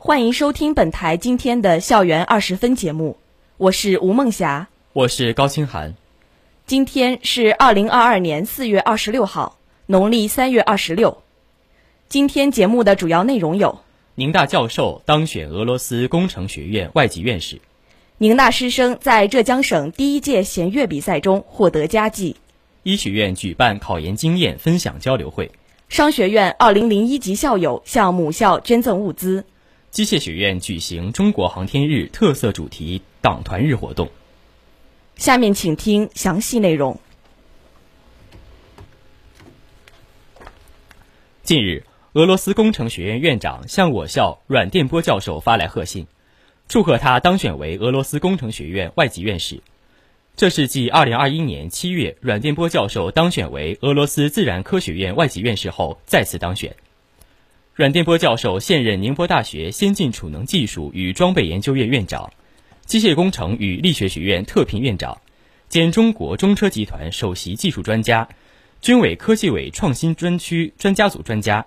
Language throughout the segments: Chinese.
欢迎收听本台今天的校园二十分节目，我是吴梦霞，我是高清涵。今天是二零二二年四月二十六号，农历三月二十六。今天节目的主要内容有：宁大教授当选俄罗斯工程学院外籍院士；宁大师生在浙江省第一届弦乐比赛中获得佳绩。医学院举办考研经验分享交流会，商学院二零零一级校友向母校捐赠物资，机械学院举行中国航天日特色主题党团日活动。下面请听详细内容。近日，俄罗斯工程学院院长向我校阮电波教授发来贺信，祝贺他当选为俄罗斯工程学院外籍院士。这是继2021年7月阮电波教授当选为俄罗斯自然科学院外籍院士后再次当选。阮电波教授现任宁波大学先进储能技术与装备研究院院长、机械工程与力学学院特聘院长，兼中国中车集团首席技术专家，军委科技委创新专区专家组专家，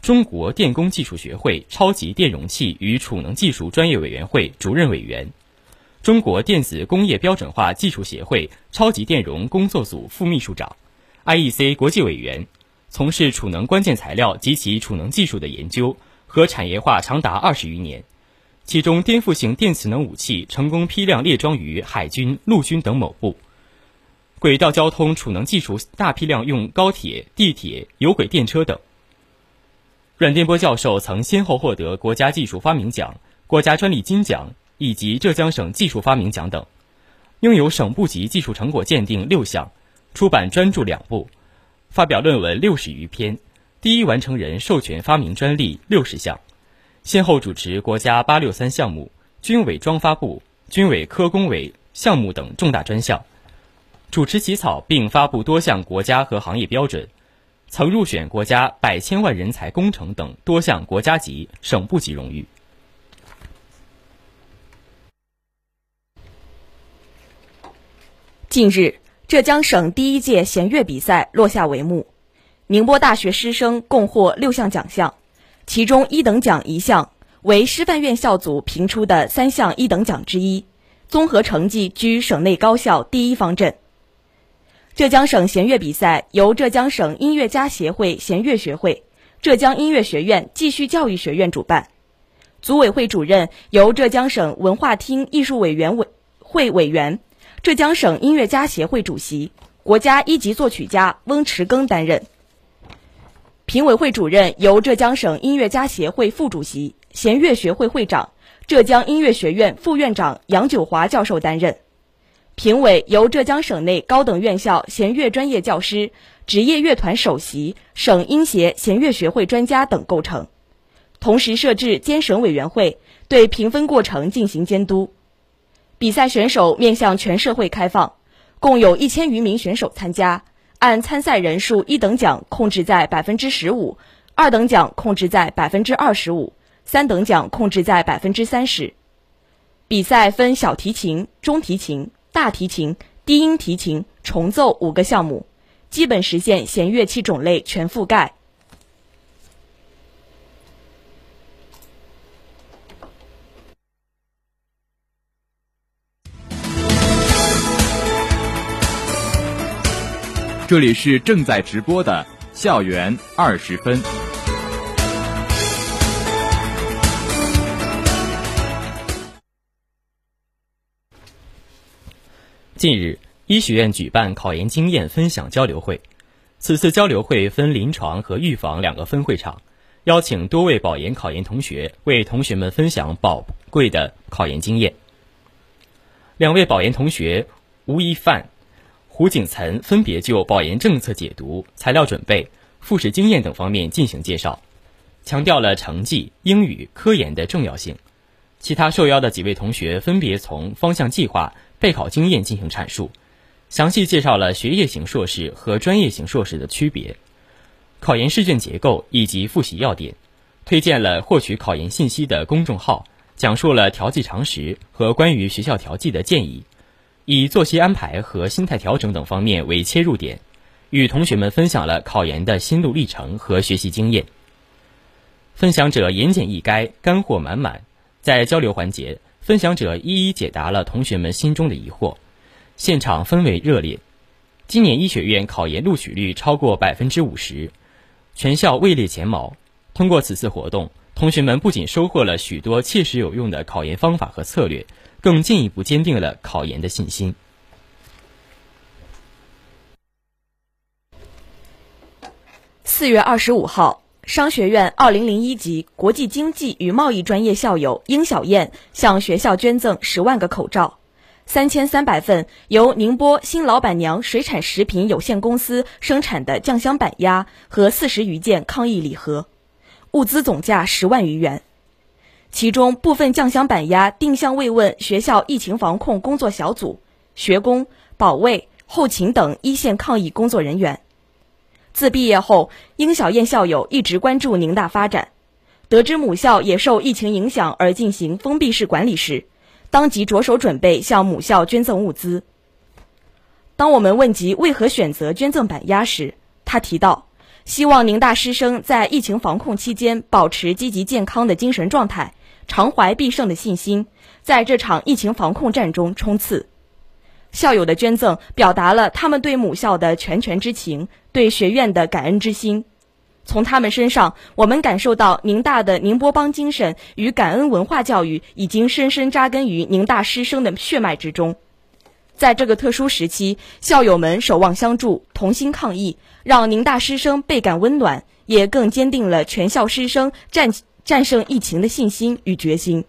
中国电工技术学会超级电容器与储能技术专业委员会主任委员。中国电子工业标准化技术协会超级电容工作组副秘书长，IEC 国际委员，从事储能关键材料及其储能技术的研究和产业化长达二十余年，其中颠覆性电磁能武器成功批量列装于海军、陆军等某部，轨道交通储能技术大批量用高铁、地铁、有轨电车等。阮电波教授曾先后获得国家技术发明奖、国家专利金奖。以及浙江省技术发明奖等，拥有省部级技术成果鉴定六项，出版专著两部，发表论文六十余篇，第一完成人授权发明专利六十项，先后主持国家八六三项目、军委装发部、军委科工委项目等重大专项，主持起草并发布多项国家和行业标准，曾入选国家百千万人才工程等多项国家级、省部级荣誉。近日，浙江省第一届弦乐比赛落下帷幕，宁波大学师生共获六项奖项，其中一等奖一项为师范院校组评出的三项一等奖之一，综合成绩居省内高校第一方阵。浙江省弦乐比赛由浙江省音乐家协会弦乐学会、浙江音乐学院继续教育学院主办，组委会主任由浙江省文化厅艺术委员委会委员。浙江省音乐家协会主席、国家一级作曲家翁池庚担任。评委会主任由浙江省音乐家协会副主席、弦乐学会会长、浙江音乐学院副院长杨九华教授担任。评委由浙江省内高等院校弦乐专业教师、职业乐团首席、省音协弦乐学会专家等构成。同时设置监审委员会，对评分过程进行监督。比赛选手面向全社会开放，共有一千余名选手参加。按参赛人数，一等奖控制在百分之十五，二等奖控制在百分之二十五，三等奖控制在百分之三十。比赛分小提琴、中提琴、大提琴、低音提琴、重奏五个项目，基本实现弦乐器种类全覆盖。这里是正在直播的校园二十分。近日，医学院举办考研经验分享交流会。此次交流会分临床和预防两个分会场，邀请多位保研考研同学为同学们分享宝贵的考研经验。两位保研同学吴一范。胡景岑分别就保研政策解读、材料准备、复试经验等方面进行介绍，强调了成绩、英语、科研的重要性，其他受邀的几位同学分别从方向计划、备考经验进行阐述，详细介绍了学业型硕士和专业型硕士的区别、考研试卷结构以及复习要点，推荐了获取考研信息的公众号，讲述了调剂常识和关于学校调剂的建议，以作息安排和心态调整等方面为切入点，与同学们分享了考研的心路历程和学习经验。分享者言简意赅，干货满满。在交流环节，分享者一一解答了同学们心中的疑惑，现场氛围热烈。今年医学院考研录取率超过百分之五十，全校位列前茅。通过此次活动，同学们不仅收获了许多切实有用的考研方法和策略，更进一步坚定了考研的信心。四月二十五号。商学院二零零一级国际经济与贸易专业校友殷小燕向学校捐赠十万个口罩，三千三百份由宁波新老板娘水产食品有限公司生产的酱香板鸭和四十余件抗疫礼盒，物资总价十万余元。其中部分酱香板鸭定向慰问学校疫情防控工作小组、学工、保卫、后勤等一线抗疫工作人员。自毕业后，殷小燕校友一直关注宁大发展，得知母校也受疫情影响而进行封闭式管理时，当即着手准备向母校捐赠物资。当我们问及为何选择捐赠板鸭时，他提到，希望宁大师生在疫情防控期间保持积极健康的精神状态，常怀必胜的信心，在这场疫情防控战中冲刺。校友的捐赠表达了他们对母校的全权之情，对学院的感恩之心。从他们身上，我们感受到宁大的宁波帮精神与感恩文化教育已经深深扎根于宁大师生的血脉之中。在这个特殊时期，校友们守望相助，同心抗疫，让宁大师生倍感温暖，也更坚定了全校师生战战胜疫情的信心与决心。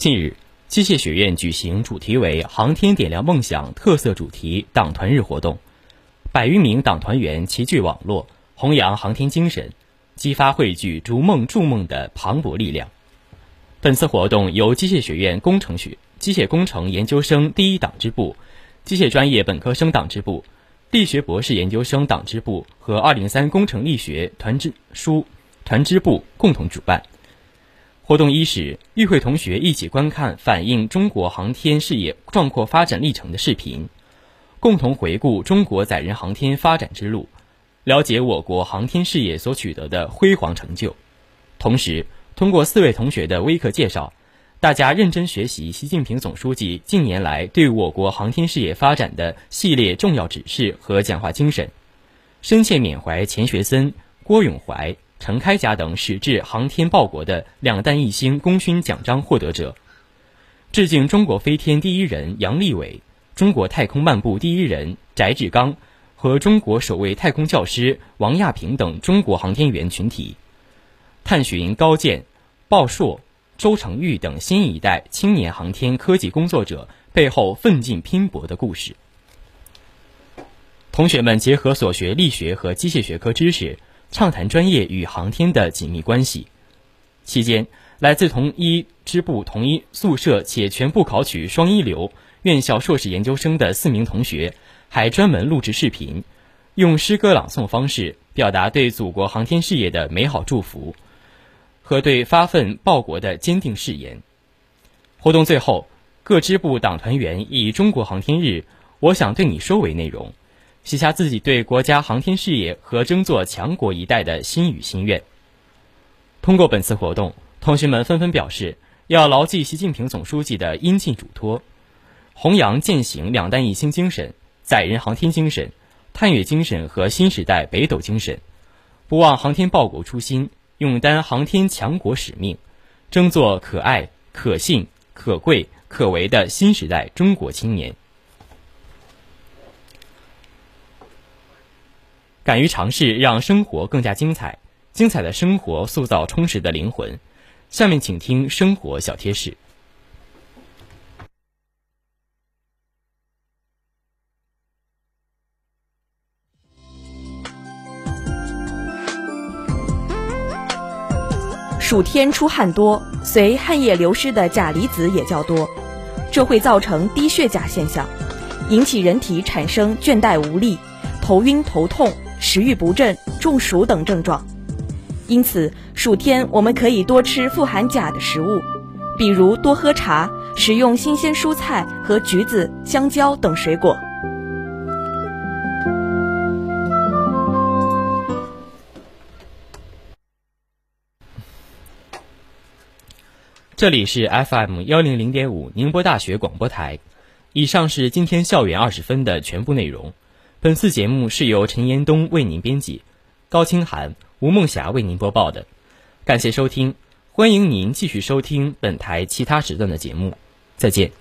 近日，机械学院举行主题为“航天点亮梦想”特色主题党团日活动，百余名党团员齐聚网络，弘扬航天精神，激发汇聚逐梦筑梦的磅礴力量。本次活动由机械学院工程学机械工程研究生第一党支部、机械专业本科生党支部、力学博士研究生党支部和二零三工程力学团支书团支部共同主办。活动伊始，与会同学一起观看反映中国航天事业壮阔发展历程的视频，共同回顾中国载人航天发展之路，了解我国航天事业所取得的辉煌成就。同时，通过四位同学的微课介绍，大家认真学习习近平总书记近年来对我国航天事业发展的系列重要指示和讲话精神，深切缅怀钱学森、郭永怀。陈开甲等矢志航天报国的两弹一星功勋奖章获得者，致敬中国飞天第一人杨利伟、中国太空漫步第一人翟志刚和中国首位太空教师王亚平等中国航天员群体，探寻高健、鲍硕、周成玉等新一代青年航天科技工作者背后奋进拼搏的故事。同学们结合所学力学和机械学科知识。畅谈专业与航天的紧密关系。期间，来自同一支部、同一宿舍且全部考取双一流院校硕士研究生的四名同学，还专门录制视频，用诗歌朗诵方式表达对祖国航天事业的美好祝福和对发奋报国的坚定誓言。活动最后，各支部党团员以“中国航天日，我想对你说”为内容。写下自己对国家航天事业和争做强国一代的心语心愿。通过本次活动，同学们纷纷表示要牢记习近平总书记的应尽嘱托，弘扬践行两弹一星精神、载人航天精神、探月精神和新时代北斗精神，不忘航天报国初心，勇担航天强国使命，争做可爱、可信、可贵、可为的新时代中国青年。敢于尝试，让生活更加精彩。精彩的生活塑造充实的灵魂。下面请听生活小贴士。暑天出汗多，随汗液流失的钾离子也较多，这会造成低血钾现象，引起人体产生倦怠无力、头晕头痛、食欲不振、中暑等症状。因此，暑天我们可以多吃富含钾的食物，比如多喝茶、食用新鲜蔬菜和橘子、香蕉等水果。这里是 FM 幺零零点五宁波大学广播台。以上是今天校园二十分的全部内容。本次节目是由陈延东为您编辑，高清涵、吴梦霞为您播报的。感谢收听，欢迎您继续收听本台其他时段的节目。再见。